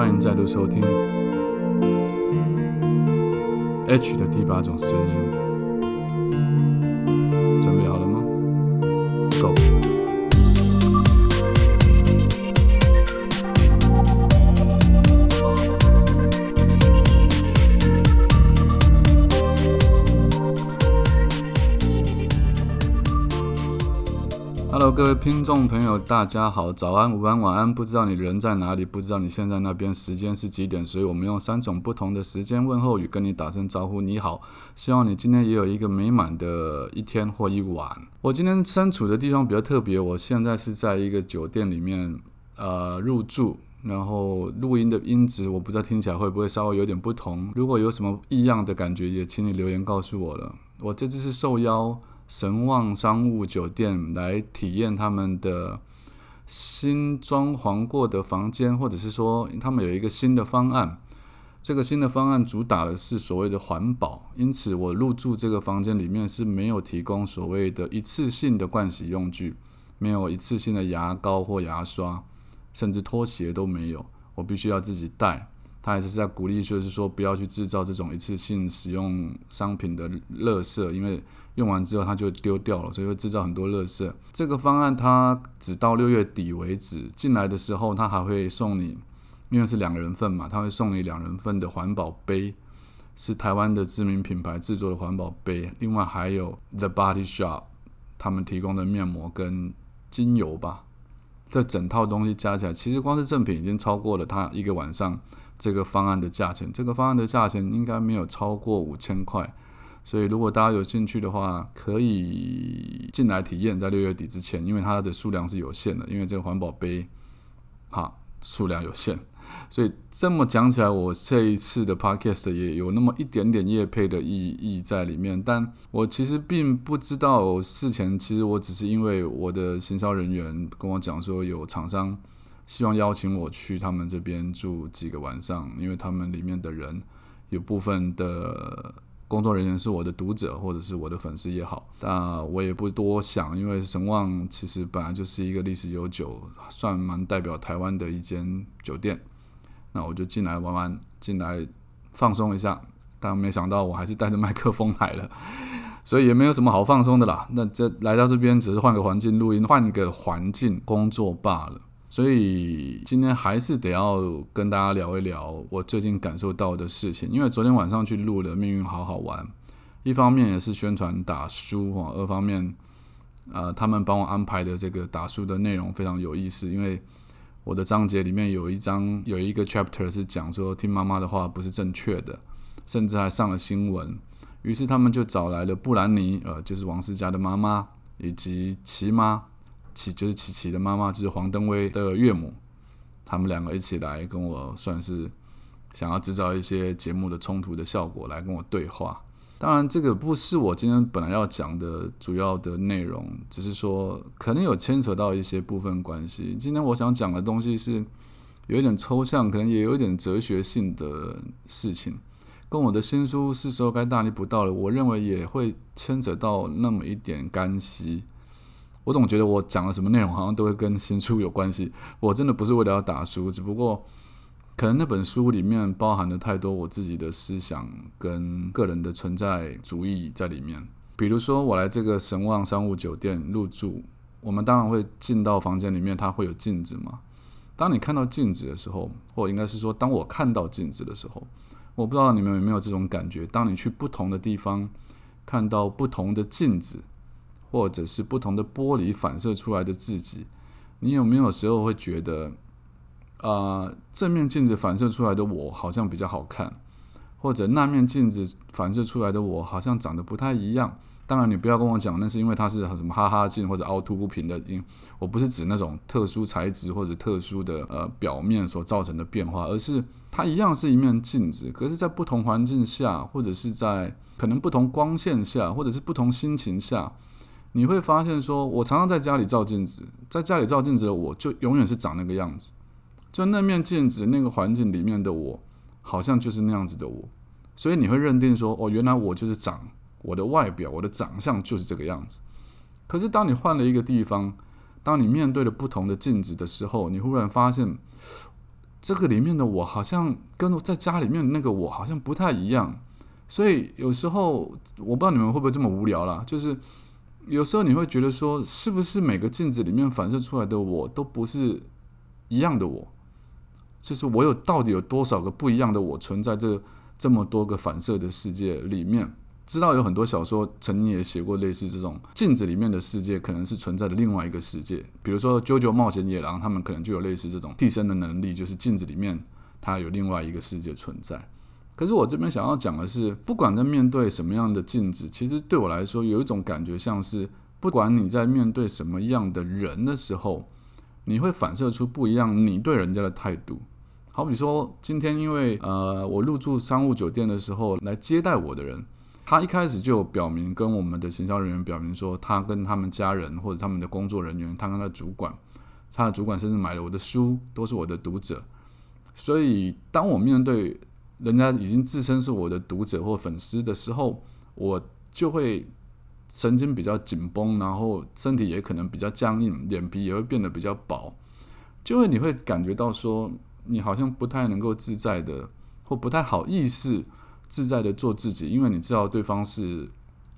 欢迎再度收听 H 的第八种声音，各位听众朋友，大家好，早安、午安、晚安。不知道你人在哪里，不知道你现在那边时间是几点，所以我们用三种不同的时间问候语跟你打声招呼。你好，希望你今天也有一个美满的一天或一晚。我今天身处的地方比较特别，我现在是在一个酒店里面，呃，入住，然后录音的音质我不知道听起来会不会稍微有点不同。如果有什么异样的感觉，也请你留言告诉我了。我这次是受邀。神旺商务酒店来体验他们的新装潢过的房间，或者是说他们有一个新的方案。这个新的方案主打的是所谓的环保，因此我入住这个房间里面是没有提供所谓的一次性的盥洗用具，没有一次性的牙膏或牙刷，甚至拖鞋都没有，我必须要自己带。他还是在鼓励，就是说不要去制造这种一次性使用商品的垃圾，因为用完之后它就丢掉了，所以会制造很多垃圾。这个方案它只到六月底为止，进来的时候他还会送你，因为是两人份嘛，他会送你两人份的环保杯，是台湾的知名品牌制作的环保杯。另外还有 The Body Shop 他们提供的面膜跟精油吧，这整套东西加起来，其实光是赠品已经超过了他一个晚上。这个方案的价钱，这个方案的价钱应该没有超过五千块，所以如果大家有兴趣的话，可以进来体验，在六月底之前，因为它的数量是有限的，因为这个环保杯，哈，数量有限，所以这么讲起来，我这一次的 podcast 也有那么一点点业配的意义在里面，但我其实并不知道事前，其实我只是因为我的行销人员跟我讲说有厂商。希望邀请我去他们这边住几个晚上，因为他们里面的人有部分的工作人员是我的读者或者是我的粉丝也好，那我也不多想，因为神旺其实本来就是一个历史悠久、算蛮代表台湾的一间酒店，那我就进来玩玩，进来放松一下，但没想到我还是带着麦克风来了，所以也没有什么好放松的啦。那这来到这边只是换个环境录音，换个环境工作罢了。所以今天还是得要跟大家聊一聊我最近感受到的事情。因为昨天晚上去录了《命运好好玩》，一方面也是宣传打书啊，二方面，呃，他们帮我安排的这个打书的内容非常有意思。因为我的章节里面有一章有一个 chapter 是讲说听妈妈的话不是正确的，甚至还上了新闻。于是他们就找来了布兰妮，呃，就是王思佳的妈妈，以及齐妈。就是琪琪的妈妈，就是黄登威的岳母，他们两个一起来跟我算是想要制造一些节目的冲突的效果来跟我对话。当然，这个不是我今天本来要讲的主要的内容，只是说可能有牵扯到一些部分关系。今天我想讲的东西是有一点抽象，可能也有一点哲学性的事情，跟我的新书是时候该大逆不道了。我认为也会牵扯到那么一点干系。我总觉得我讲了什么内容，好像都会跟新书有关系。我真的不是为了要打书，只不过可能那本书里面包含了太多我自己的思想跟个人的存在主义在里面。比如说，我来这个神旺商务酒店入住，我们当然会进到房间里面，它会有镜子嘛。当你看到镜子的时候，或应该是说，当我看到镜子的时候，我不知道你们有没有这种感觉：当你去不同的地方看到不同的镜子。或者是不同的玻璃反射出来的自己，你有没有时候会觉得，啊，正面镜子反射出来的我好像比较好看，或者那面镜子反射出来的我好像长得不太一样？当然，你不要跟我讲那是因为它是什么哈哈镜或者凹凸不平的，因我不是指那种特殊材质或者特殊的呃表面所造成的变化，而是它一样是一面镜子，可是，在不同环境下，或者是在可能不同光线下，或者是不同心情下。你会发现，说我常常在家里照镜子，在家里照镜子的我就永远是长那个样子，就那面镜子那个环境里面的我，好像就是那样子的我，所以你会认定说，哦，原来我就是长我的外表，我的长相就是这个样子。可是当你换了一个地方，当你面对了不同的镜子的时候，你忽然发现，这个里面的我好像跟在家里面那个我好像不太一样，所以有时候我不知道你们会不会这么无聊啦，就是有时候你会觉得说，是不是每个镜子里面反射出来的我都不是一样的我？就是我有到底有多少个不一样的我存在这这么多个反射的世界里面？知道有很多小说曾经也写过类似这种镜子里面的世界，可能是存在的另外一个世界。比如说《啾啾冒险野狼》，他们可能就有类似这种替身的能力，就是镜子里面它有另外一个世界存在。可是我这边想要讲的是，不管在面对什么样的镜子，其实对我来说有一种感觉，像是不管你在面对什么样的人的时候，你会反射出不一样你对人家的态度。好比说，今天因为呃我入住商务酒店的时候，来接待我的人。他一开始就表明跟我们的行销人员表明说，他跟他们家人或者他们的工作人员，他跟他的主管，他的主管甚至买了我的书，都是我的读者。所以，当我面对人家已经自称是我的读者或粉丝的时候，我就会神经比较紧绷，然后身体也可能比较僵硬，脸皮也会变得比较薄，就会你会感觉到说，你好像不太能够自在的，或不太好意思。自在的做自己，因为你知道对方是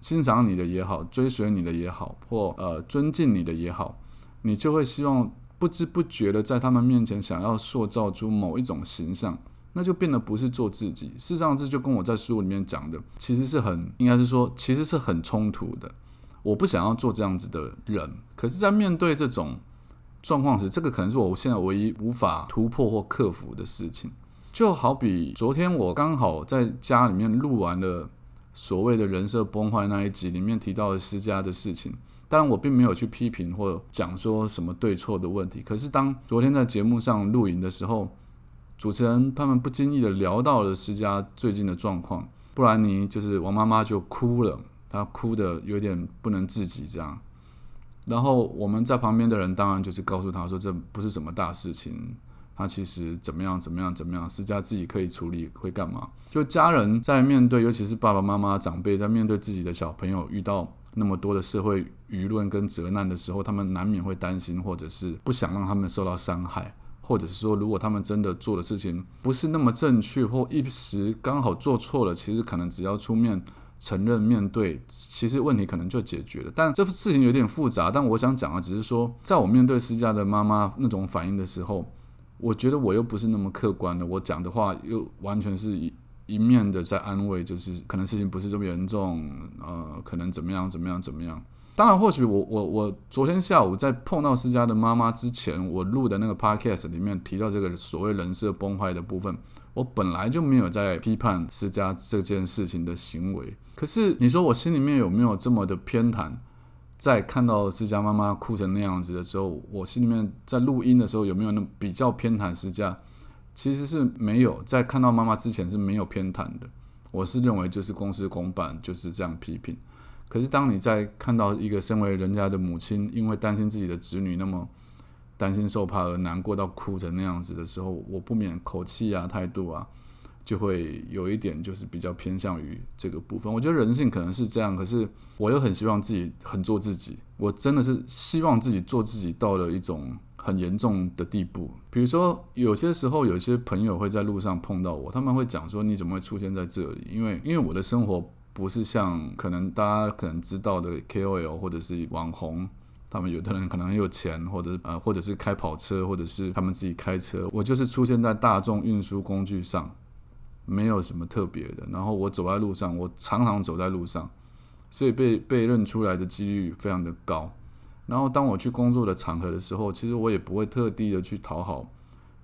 欣赏你的也好，追随你的也好，或呃尊敬你的也好，你就会希望不知不觉的在他们面前想要塑造出某一种形象，那就变得不是做自己。事实上，这就跟我在书里面讲的，其实是很应该是说，其实是很冲突的。我不想要做这样子的人，可是，在面对这种状况时，这个可能是我现在唯一无法突破或克服的事情。就好比昨天我刚好在家里面录完了所谓的人设崩坏那一集，里面提到的私家的事情，当然我并没有去批评或讲说什么对错的问题。可是当昨天在节目上录影的时候，主持人他们不经意的聊到了施家最近的状况，布兰妮就是王妈妈就哭了，她哭的有点不能自己这样。然后我们在旁边的人当然就是告诉他说这不是什么大事情。他其实怎么样怎么样怎么样，施家自己可以处理，会干嘛？就家人在面对，尤其是爸爸妈妈长辈在面对自己的小朋友遇到那么多的社会舆论跟责难的时候，他们难免会担心，或者是不想让他们受到伤害，或者是说，如果他们真的做的事情不是那么正确，或一时刚好做错了，其实可能只要出面承认面对，其实问题可能就解决了。但这事情有点复杂，但我想讲的只是说，在我面对私家的妈妈那种反应的时候。我觉得我又不是那么客观的，我讲的话又完全是一一面的在安慰，就是可能事情不是这么严重，呃，可能怎么样怎么样怎么样。当然，或许我我我昨天下午在碰到施家的妈妈之前，我录的那个 podcast 里面提到这个所谓人设崩坏的部分，我本来就没有在批判施家这件事情的行为。可是你说我心里面有没有这么的偏袒？在看到施家妈妈哭成那样子的时候，我心里面在录音的时候有没有那比较偏袒施家？其实是没有，在看到妈妈之前是没有偏袒的。我是认为就是公事公办，就是这样批评。可是当你在看到一个身为人家的母亲，因为担心自己的子女那么担心受怕而难过到哭成那样子的时候，我不免口气啊、态度啊。就会有一点，就是比较偏向于这个部分。我觉得人性可能是这样，可是我又很希望自己很做自己。我真的是希望自己做自己到了一种很严重的地步。比如说，有些时候有些朋友会在路上碰到我，他们会讲说：“你怎么会出现在这里？”因为因为我的生活不是像可能大家可能知道的 KOL 或者是网红，他们有的人可能很有钱，或者呃或者是开跑车，或者是他们自己开车。我就是出现在大众运输工具上。没有什么特别的，然后我走在路上，我常常走在路上，所以被被认出来的几率非常的高。然后当我去工作的场合的时候，其实我也不会特地的去讨好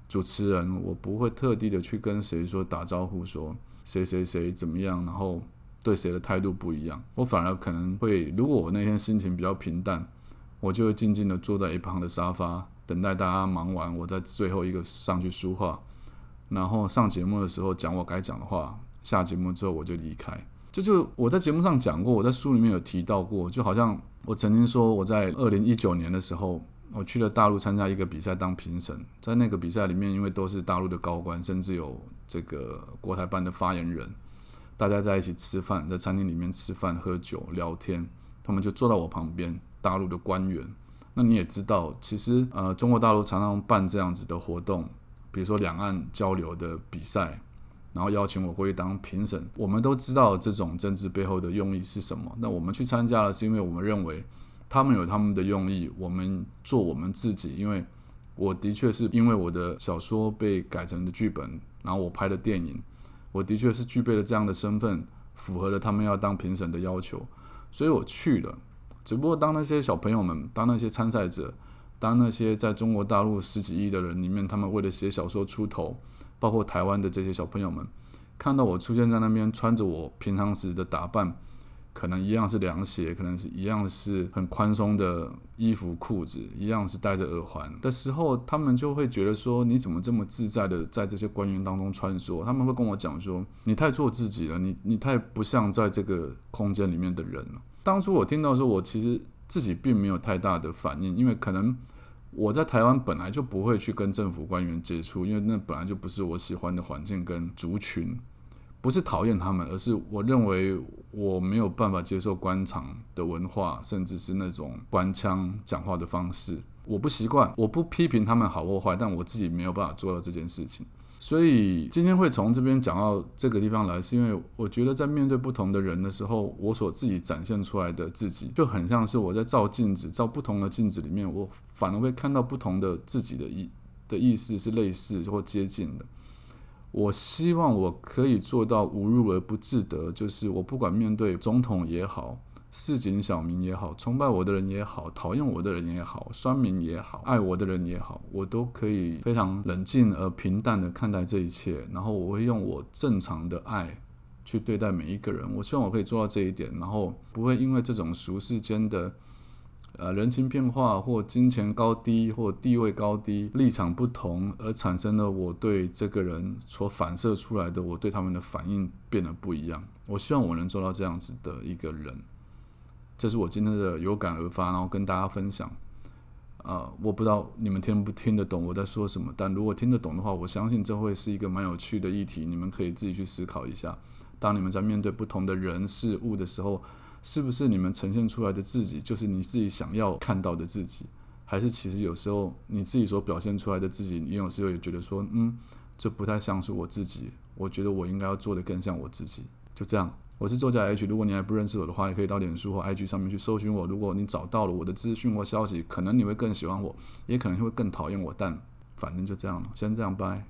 主持人，我不会特地的去跟谁说打招呼，说谁谁谁怎么样，然后对谁的态度不一样。我反而可能会，如果我那天心情比较平淡，我就会静静的坐在一旁的沙发，等待大家忙完，我在最后一个上去说话。然后上节目的时候讲我该讲的话，下节目之后我就离开。这就我在节目上讲过，我在书里面有提到过，就好像我曾经说我在二零一九年的时候，我去了大陆参加一个比赛当评审，在那个比赛里面，因为都是大陆的高官，甚至有这个国台办的发言人，大家在一起吃饭，在餐厅里面吃饭喝酒聊天，他们就坐到我旁边，大陆的官员。那你也知道，其实呃中国大陆常常办这样子的活动。比如说两岸交流的比赛，然后邀请我过去当评审。我们都知道这种政治背后的用意是什么。那我们去参加了，是因为我们认为他们有他们的用意，我们做我们自己。因为我的确是因为我的小说被改成的剧本，然后我拍的电影，我的确是具备了这样的身份，符合了他们要当评审的要求，所以我去了。只不过当那些小朋友们，当那些参赛者。当那些在中国大陆十几亿的人里面，他们为了写小说出头，包括台湾的这些小朋友们，看到我出现在那边，穿着我平常时的打扮，可能一样是凉鞋，可能是一样是很宽松的衣服裤子，一样是戴着耳环的时候，他们就会觉得说，你怎么这么自在的在这些官员当中穿梭？他们会跟我讲说，你太做自己了，你你太不像在这个空间里面的人了。当初我听到说，我其实。自己并没有太大的反应，因为可能我在台湾本来就不会去跟政府官员接触，因为那本来就不是我喜欢的环境跟族群，不是讨厌他们，而是我认为我没有办法接受官场的文化，甚至是那种官腔讲话的方式，我不习惯。我不批评他们好或坏，但我自己没有办法做到这件事情。所以今天会从这边讲到这个地方来，是因为我觉得在面对不同的人的时候，我所自己展现出来的自己，就很像是我在照镜子，照不同的镜子里面，我反而会看到不同的自己的意的意思是类似或接近的。我希望我可以做到无入而不自得，就是我不管面对总统也好。市井小民也好，崇拜我的人也好，讨厌我的人也好，酸民也好，爱我的人也好，我都可以非常冷静而平淡的看待这一切。然后我会用我正常的爱去对待每一个人。我希望我可以做到这一点，然后不会因为这种俗世间的呃人情变化或金钱高低或地位高低、立场不同而产生了我对这个人所反射出来的我对他们的反应变得不一样。我希望我能做到这样子的一个人。这是我今天的有感而发，然后跟大家分享。呃，我不知道你们听不听得懂我在说什么，但如果听得懂的话，我相信这会是一个蛮有趣的议题。你们可以自己去思考一下，当你们在面对不同的人事物的时候，是不是你们呈现出来的自己就是你自己想要看到的自己，还是其实有时候你自己所表现出来的自己，你有时候也觉得说，嗯，这不太像是我自己。我觉得我应该要做的更像我自己。就这样。我是作家 H，如果你还不认识我的话，也可以到脸书或 IG 上面去搜寻我。如果你找到了我的资讯或消息，可能你会更喜欢我，也可能会更讨厌我。但反正就这样了，先这样拜。